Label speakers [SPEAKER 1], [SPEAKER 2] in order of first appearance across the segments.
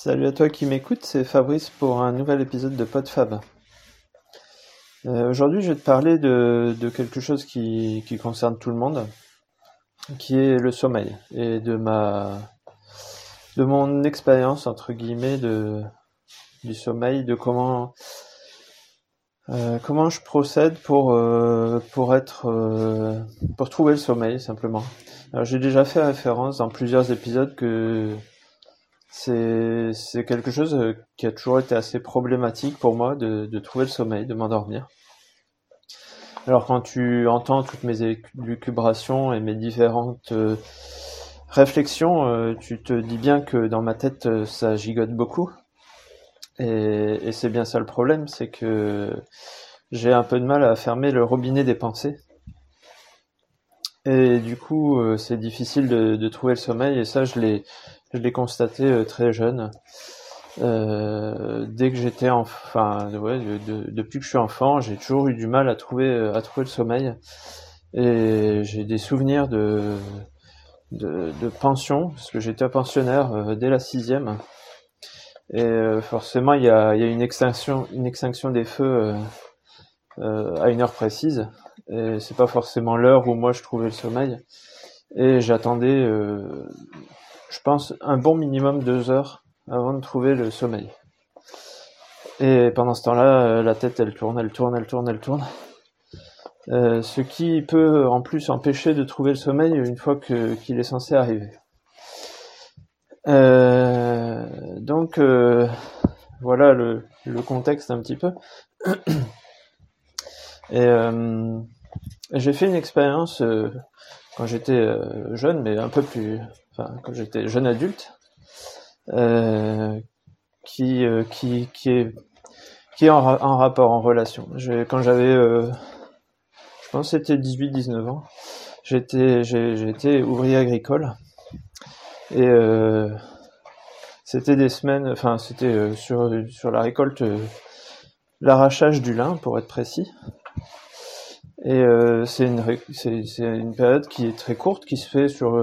[SPEAKER 1] Salut à toi qui m'écoute, c'est Fabrice pour un nouvel épisode de PodFab. Euh, Aujourd'hui, je vais te parler de, quelque chose qui, concerne tout le monde, qui est le sommeil et de ma de mon expérience entre guillemets de du sommeil, de comment euh, comment je procède pour euh, être pour trouver le sommeil simplement. J'ai déjà fait référence dans plusieurs épisodes que c'est quelque chose euh, qui a toujours été assez problématique pour moi de, trouver le sommeil, de m'endormir. Alors quand tu entends toutes mes élucubrations et mes différentes euh, réflexions, euh, tu te dis bien que dans ma tête ça gigote beaucoup. Et, c'est bien ça le problème, c'est que j'ai un peu de mal à fermer le robinet des pensées. Et du coup, c'est difficile de trouver le sommeil, et ça, je l'ai je l'ai constaté euh, très jeune. Euh, dès que j'étais enfin, ouais, de, de, depuis que je suis enfant, j'ai toujours eu du mal à trouver euh, à trouver le sommeil. Et j'ai des souvenirs de, de, pension, parce que j'étais pensionnaire dès la sixième. Et forcément, il y a, y a, une extinction, une extinction des feux à une heure précise. Et c'est pas forcément l'heure où moi je trouvais le sommeil. Et j'attendais je pense, un bon minimum deux heures avant de trouver le sommeil. Et pendant ce temps-là, euh, la tête, elle tourne, elle tourne, elle tourne, elle tourne. Euh, ce qui peut en plus empêcher de trouver le sommeil une fois qu'il est censé arriver. Euh, donc voilà le, le, contexte un petit peu. Et j'ai fait une expérience quand j'étais jeune, mais un peu plus enfin, quand j'étais jeune adulte, euh, qui, euh, qui, qui est, qui est en, en rapport, en relation. Quand j'avais, euh, je pense c'était 18-19 ans, j'étais, j'étais ouvrier agricole et euh, c'était des semaines, enfin c'était euh, sur, sur la récolte, euh, l'arrachage du lin pour être précis. Et euh, c'est une, une période qui est très courte, qui se fait sur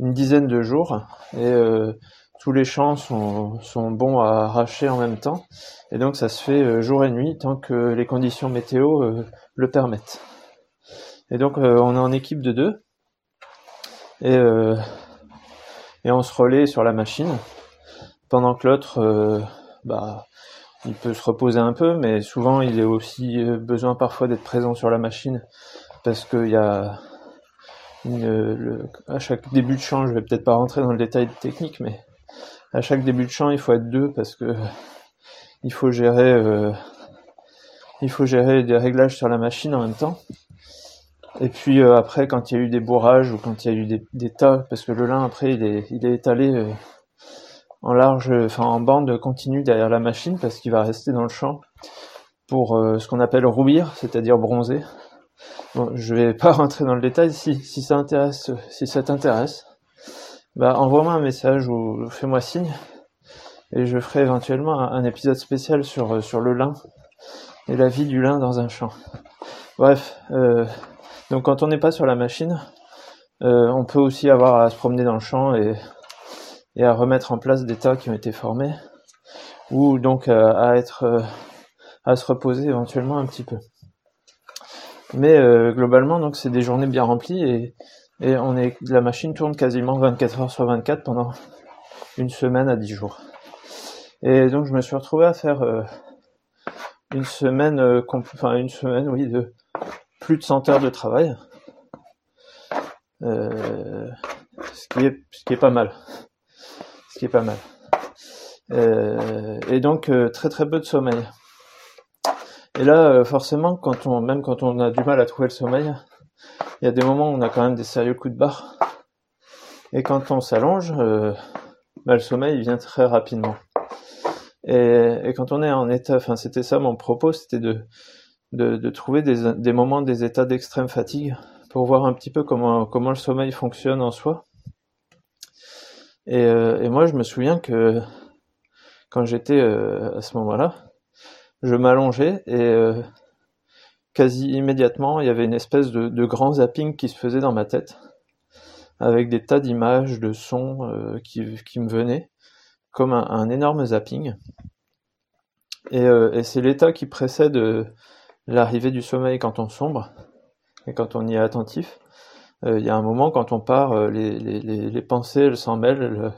[SPEAKER 1] une dizaine de jours. Et euh, tous les champs sont, sont, bons à arracher en même temps. Et donc ça se fait euh, jour et nuit tant que les conditions météo euh, le permettent. Et donc euh, on est en équipe de deux. Et, euh, et on se relaie sur la machine pendant que l'autre bah, il peut se reposer un peu mais souvent il a aussi besoin parfois d'être présent sur la machine parce qu'il y a une, le, à chaque début de chant, je vais peut-être pas rentrer dans le détail technique, mais à chaque début de chant, il faut être deux parce que il faut gérer, euh, il faut gérer des réglages sur la machine en même temps. Et puis euh, après, quand il y a eu des bourrages ou quand il y a eu des, des tas, parce que le lin après il est, il est étalé euh, en large, enfin en bande continue derrière la machine parce qu'il va rester dans le champ pour euh, ce qu'on appelle rouillir, c'est-à-dire bronzer. Bon, je vais pas rentrer dans le détail. Si, ça intéresse, si ça t'intéresse, bah envoie-moi un message ou fais-moi signe et je ferai éventuellement un, épisode spécial sur sur le lin et la vie du lin dans un champ. Bref, euh, donc quand on n'est pas sur la machine, euh, on peut aussi avoir à se promener dans le champ et et à remettre en place des tas qui ont été formés ou donc à, à être euh, à se reposer éventuellement un petit peu. Mais euh, globalement, donc c'est des journées bien remplies et, et on est, la machine tourne quasiment 24 heures sur 24 pendant une semaine à 10 jours. Et donc je me suis retrouvé à faire euh, une semaine, euh, enfin une semaine, oui, de plus de 100 heures de travail, euh, ce qui est ce qui est pas mal, ce qui est pas mal. Euh, et donc euh, très très peu de sommeil. Et là, euh, forcément, quand on, même quand on a du mal à trouver le sommeil, il y a des moments où on a quand même des sérieux coups de barre. Et quand on s'allonge, euh, bah, le sommeil vient très rapidement. Et, et, quand on est en état, enfin c'était ça mon propos, c'était de, de, de, trouver des, des moments, des états d'extrême fatigue pour voir un petit peu comment, comment le sommeil fonctionne en soi. Et, euh, et moi, je me souviens que quand j'étais euh, à ce moment-là, je m'allongeais et euh, quasi immédiatement, il y avait une espèce de, grand zapping qui se faisait dans ma tête, avec des tas d'images, de sons qui, me venaient. comme un, énorme zapping. Et c'est l'état qui précède l'arrivée du sommeil quand on sombre et quand on y est attentif. Il y a un moment quand on part, les, les, les, pensées elles s'en mêlent,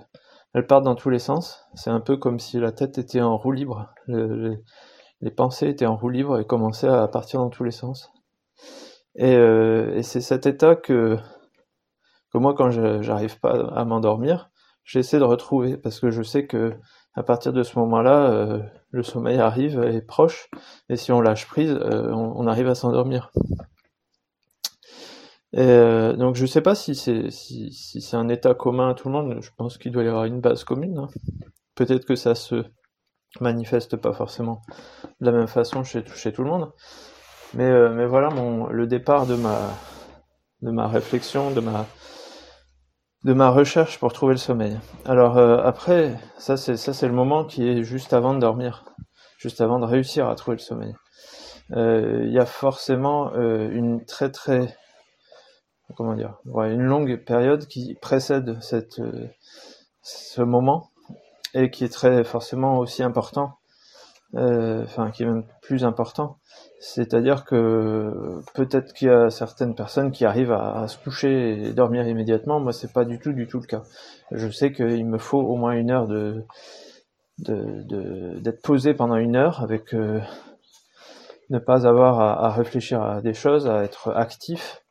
[SPEAKER 1] elles, partent dans tous les sens. C'est un peu comme si la tête était en roue libre. les pensées étaient en roue libre et commençaient à partir dans tous les sens. Et, et c'est cet état que que moi, quand j'arrive pas à m'endormir, j'essaie de retrouver parce que je sais que à partir de ce moment-là, euh, le sommeil arrive, est proche, et si on lâche prise, euh, on, arrive à s'endormir. Euh, donc je sais pas si c'est si, si c'est un état commun à tout le monde. Je pense qu'il doit y avoir une base commune. Hein. Peut-être que ça se manifeste pas forcément de la même façon chez, chez tout le monde. Mais, mais voilà mon, le départ de ma, de ma réflexion, de ma, de ma recherche pour trouver le sommeil. Alors euh, après, ça c'est ça c'est le moment qui est juste avant de dormir, juste avant de réussir à trouver le sommeil. Euh, il y a forcément euh, une très très comment dire, une longue période qui précède cette ce moment et qui est très forcément aussi important, enfin qui est même plus important c'est-à-dire que peut-être qu'il y a certaines personnes qui arrivent à, se coucher et dormir immédiatement. Moi, c'est pas du tout, du tout le cas. Je sais qu'il me faut au moins une heure de d'être posé pendant une heure avec euh, ne pas avoir à, réfléchir à des choses, à être actif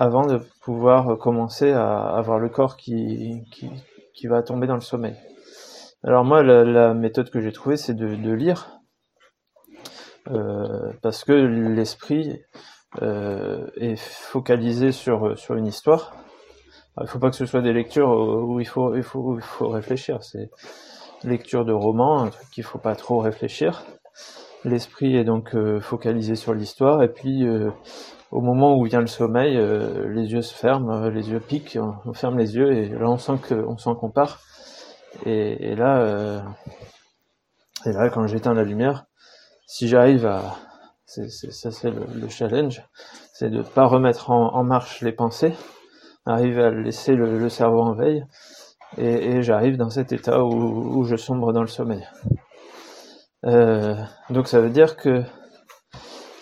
[SPEAKER 1] avant de pouvoir commencer à avoir le corps qui, qui, va tomber dans le sommeil. Alors moi, la, méthode que j'ai trouvée, c'est de lire euh, parce que l'esprit euh, est focalisé sur sur une histoire. Il ne faut pas que ce soit des lectures où il faut il faut il faut réfléchir. C'est lecture de romans, un truc qu'il faut pas trop réfléchir. L'esprit est donc euh, focalisé sur l'histoire et puis au moment où vient le sommeil, les yeux se ferment, les yeux piquent, on, ferme les yeux et là on sent qu'on part. Et, là, et là quand j'éteins la lumière, si j'arrive à, ça c'est le, challenge, c'est de pas remettre en, marche les pensées, arriver à laisser le, cerveau en veille, et, j'arrive dans cet état où, je sombre dans le sommeil. Euh, donc ça veut dire que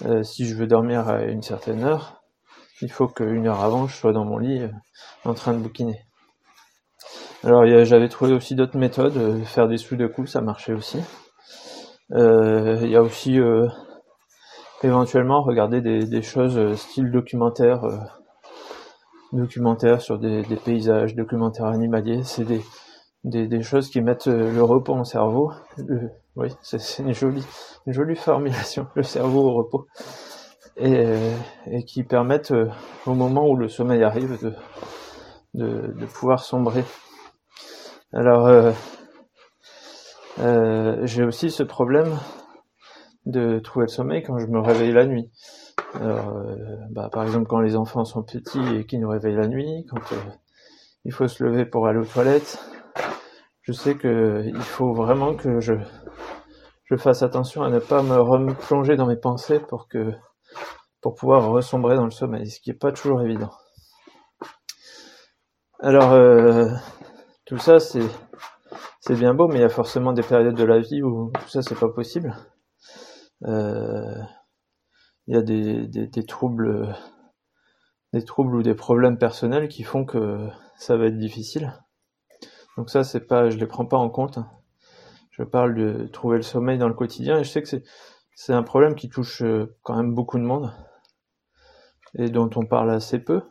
[SPEAKER 1] euh, si je veux dormir à une certaine heure, il faut qu'une heure avant je sois dans mon lit euh, en train de bouquiner. Alors j'avais trouvé aussi d'autres méthodes, faire des sous de coups, ça marchait aussi. Euh, il y a aussi euh, éventuellement regarder des, des choses euh, style documentaire, documentaire sur des, des, paysages, documentaires animaliers. C'est des, des, choses qui mettent le repos en cerveau. oui, c'est une jolie, formulation, le cerveau au repos. Et, et qui permettent au moment où le sommeil arrive de, pouvoir sombrer. Alors, euh, j'ai aussi ce problème de trouver le sommeil quand je me réveille la nuit. Alors, euh, bah, par exemple, quand les enfants sont petits et qu'ils nous réveillent la nuit, quand euh, il faut se lever pour aller aux toilettes, je sais que il faut vraiment que je, je fasse attention à ne pas me replonger dans mes pensées pour que pour pouvoir ressombrer dans le sommeil, ce qui est pas toujours évident. Alors, tout ça, c'est c'est bien beau, mais il y a forcément des périodes de la vie où tout ça c'est pas possible. Euh, il y a des, des, troubles, des troubles ou des problèmes personnels qui font que ça va être difficile. Donc ça c'est pas, je les prends pas en compte. Je parle de trouver le sommeil dans le quotidien et je sais que c'est un problème qui touche euh, quand même beaucoup de monde et dont on parle assez peu.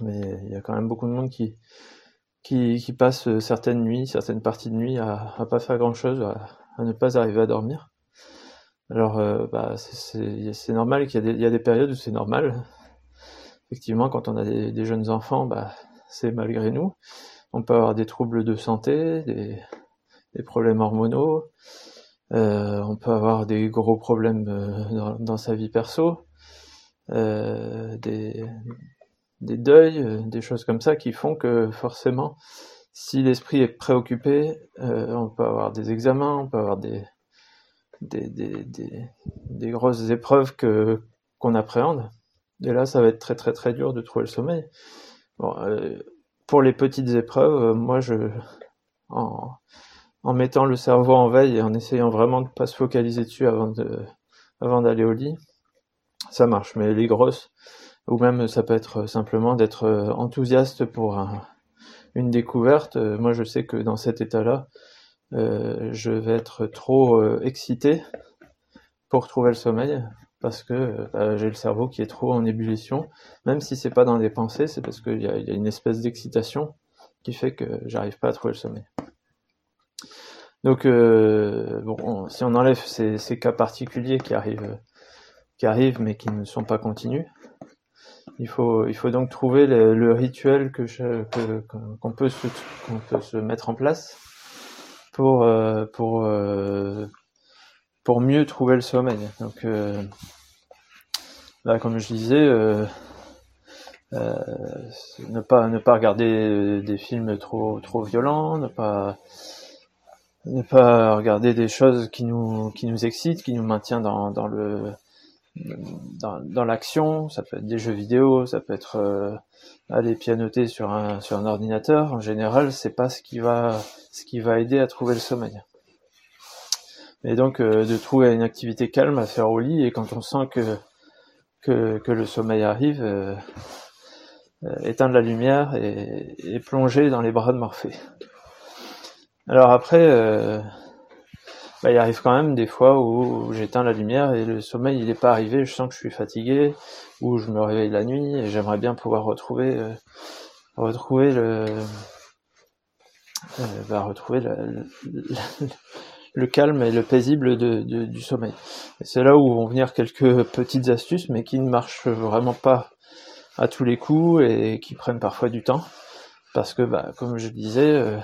[SPEAKER 1] Mais il y a quand même beaucoup de monde qui passent euh, certaines nuits, certaines parties de nuit à, à pas faire grand chose, à, ne pas arriver à dormir. Alors, euh, bah, c'est normal qu'il y, y, a des périodes où c'est normal. Effectivement, quand on a des, des jeunes enfants, bah, c'est malgré nous. On peut avoir des troubles de santé, des, problèmes hormonaux. Euh, on peut avoir des gros problèmes euh, dans, sa vie perso, euh, des, deuils, des choses comme ça qui font que forcément, si l'esprit est préoccupé, on peut avoir des examens, on peut avoir des, grosses épreuves qu'on appréhende. Et là, ça va être très très très dur de trouver le sommeil. Pour les petites épreuves, moi je en, mettant le cerveau en veille et en essayant vraiment de pas se focaliser dessus avant de avant d'aller au lit, ça marche. Mais les grosses, ou même ça peut être simplement d'être euh, enthousiaste pour une découverte. Euh, moi, je sais que dans cet état-là, euh, je vais être trop excité pour trouver le sommeil parce que bah, j'ai le cerveau qui est trop en ébullition. Même si c'est pas dans des pensées, c'est parce qu'il y, a, une espèce d'excitation qui fait que j'arrive pas à trouver le sommeil. Donc, euh, bon, si on enlève ces, cas particuliers qui arrivent, qui arrivent mais qui ne sont pas continus, il faut, il faut donc trouver le, le rituel que qu'on peut se, qu'on peut se mettre en place pour, euh, pour, euh, pour mieux trouver le sommeil. Donc, euh, là, comme je disais, euh, euh, ne pas ne pas regarder des films trop trop violents, ne pas ne pas regarder des choses qui nous qui nous excitent, qui nous maintient dans, dans le dans, dans l'action. Ça peut être des jeux vidéo, ça peut être aller pianoter sur un sur un ordinateur. En général, c'est pas ce qui va ce qui va aider à trouver le sommeil. Et donc euh, de trouver une activité calme à faire au lit et quand on sent que que, que le sommeil arrive, euh, éteindre la lumière et, et plonger dans les bras de Morphée. Alors après, euh, bah, il arrive quand même des fois où j'éteins la lumière et le sommeil il est pas arrivé, je sens que je suis fatigué, ou je me réveille la nuit et j'aimerais bien pouvoir retrouver euh, retrouver le euh, bah, retrouver le, le, calme et le paisible du sommeil. C'est là où vont venir quelques petites astuces, mais qui ne marchent vraiment pas à tous les coups et qui prennent parfois du temps, parce que bah, comme je disais euh,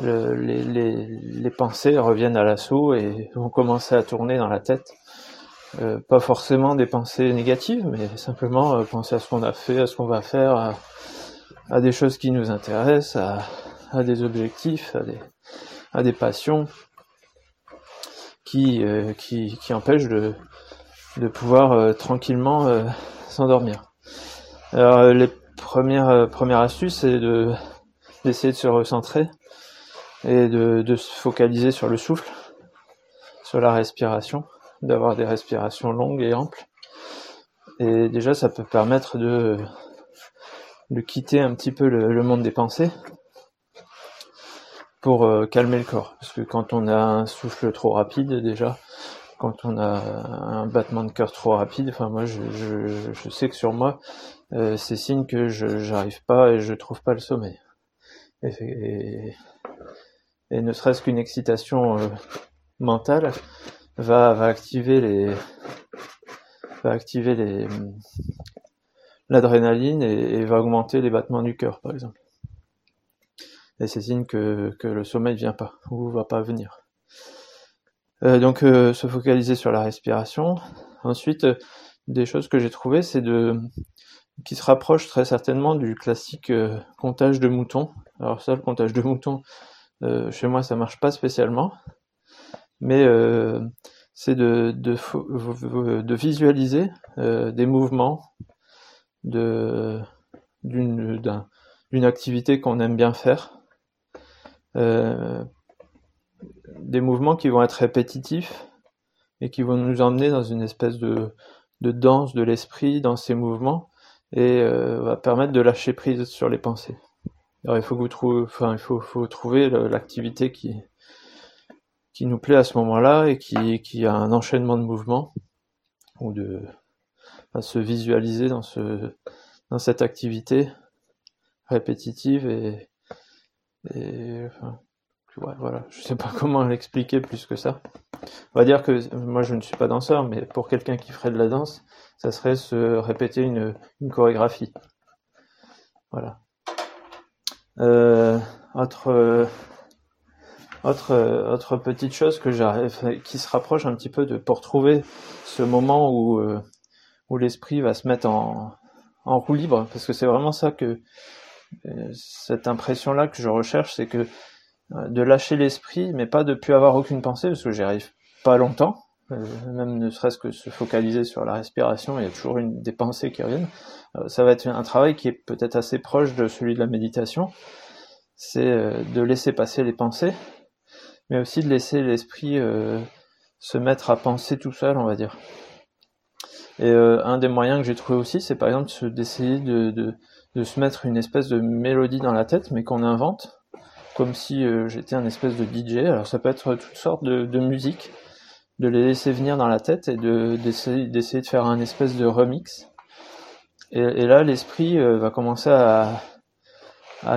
[SPEAKER 1] le, les, les, les, pensées reviennent à l'assaut et vont commencer à tourner dans la tête. Euh, pas forcément des pensées négatives, mais simplement euh, penser à ce qu'on a fait, à ce qu'on va faire, à, à, des choses qui nous intéressent, à, à des objectifs, à des, à des passions qui, euh, empêchent de, pouvoir euh, tranquillement euh, s'endormir. Alors les premières, premières astuces, c'est de d'essayer de se recentrer et de, se focaliser sur le souffle, sur la respiration, d'avoir des respirations longues et amples. Et déjà, ça peut permettre de, quitter un petit peu le monde des pensées pour euh, calmer le corps. Parce que quand on a un souffle trop rapide, déjà, quand on a un battement de cœur trop rapide, enfin moi je, je, je sais que sur moi, euh, c'est signe que je j'arrive pas et je trouve pas le sommeil. Et, et, et ne serait-ce qu'une excitation euh, mentale va, va activer les va activer les l'adrénaline et, et, va augmenter les battements du cœur par exemple et c'est signe que, le sommeil vient pas ou va pas venir. Euh, donc euh, se focaliser sur la respiration. Ensuite euh, des choses que j'ai trouvées c'est de qui se rapproche très certainement du classique comptage de moutons. Alors ça le comptage de moutons chez moi, ça marche pas spécialement, mais c'est de, visualiser des mouvements d'une activité qu'on aime bien faire, des mouvements qui vont être répétitifs et qui vont nous emmener dans une espèce de, de danse de l'esprit dans ces mouvements et euh, va permettre de lâcher prise sur les pensées. Alors il faut que vous trouvez, enfin il faut, faut trouver l'activité qui qui nous plaît à ce moment-là et qui, qui a un enchaînement de mouvements ou de à se visualiser dans ce dans cette activité répétitive et, et enfin, voilà, je sais pas comment l'expliquer plus que ça. On va dire que moi je ne suis pas danseur, mais pour quelqu'un qui ferait de la danse, ça serait se répéter une, chorégraphie. Voilà. Euh, autre, euh, euh, autre petite chose que j'arrive, qui se rapproche un petit peu de pour trouver ce moment où l'esprit va se mettre en roue libre, parce que c'est vraiment ça que cette impression-là que je recherche, c'est que de lâcher l'esprit, mais pas de plus avoir aucune pensée, parce que j'y arrive pas longtemps, même ne serait-ce que se focaliser sur la respiration, il y a toujours une, des pensées qui reviennent. ça va être un travail qui est peut-être assez proche de celui de la méditation, c'est de laisser passer les pensées, mais aussi de laisser l'esprit se mettre à penser tout seul, on va dire. Et un des moyens que j'ai trouvé aussi, c'est par exemple d'essayer de, de, se mettre une espèce de mélodie dans la tête, mais qu'on invente, comme si j'étais un espèce de DJ. Alors ça peut être toutes sortes de, de musique de les laisser venir dans la tête et de d'essayer d'essayer de faire un espèce de remix. Et, là, l'esprit euh, va commencer à,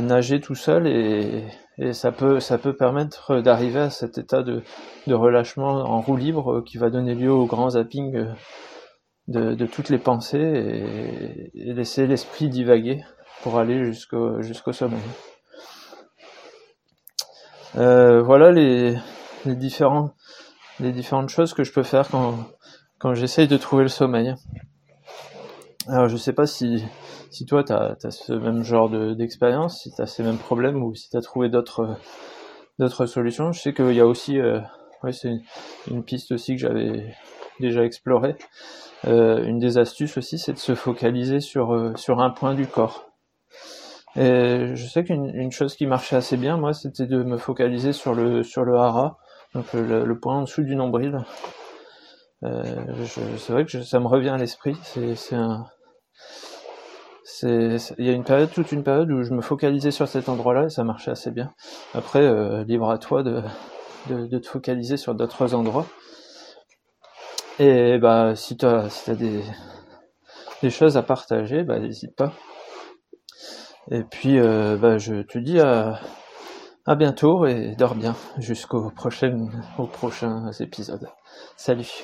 [SPEAKER 1] nager tout seul et, ça peut ça peut permettre d'arriver à cet état de, de relâchement en roue libre qui va donner lieu au grand zapping euh, de, toutes les pensées et, laisser l'esprit divaguer pour aller jusqu'au jusqu'au sommeil. Euh, voilà les, différentes choses que je peux faire quand, j'essaye de trouver le sommeil. Alors je sais pas si, toi tu as, ce même genre d'expérience, si tu as ces mêmes problèmes ou si tu as trouvé d'autres solutions. Je sais qu'il y a aussi, euh, c'est une, piste aussi que j'avais déjà explorée. Euh, une des astuces aussi, c'est de se focaliser sur, euh, sur un point du corps. Et je sais qu'une une chose qui marchait assez bien, moi, c'était de me focaliser sur le, sur le hara, donc le, point en dessous du nombril. Euh, c'est vrai que ça me revient à l'esprit. C'est, il y a une période, toute une période où je me focalisais sur cet endroit-là et ça marchait assez bien. Après, euh, libre à toi de, de, de te focaliser sur d'autres endroits. Et bah, si tu si as des, des choses à partager, bah, n'hésite pas. Et puis, euh, bah, je te dis à, à bientôt et dors bien jusqu'au prochain, aux prochains épisodes. Salut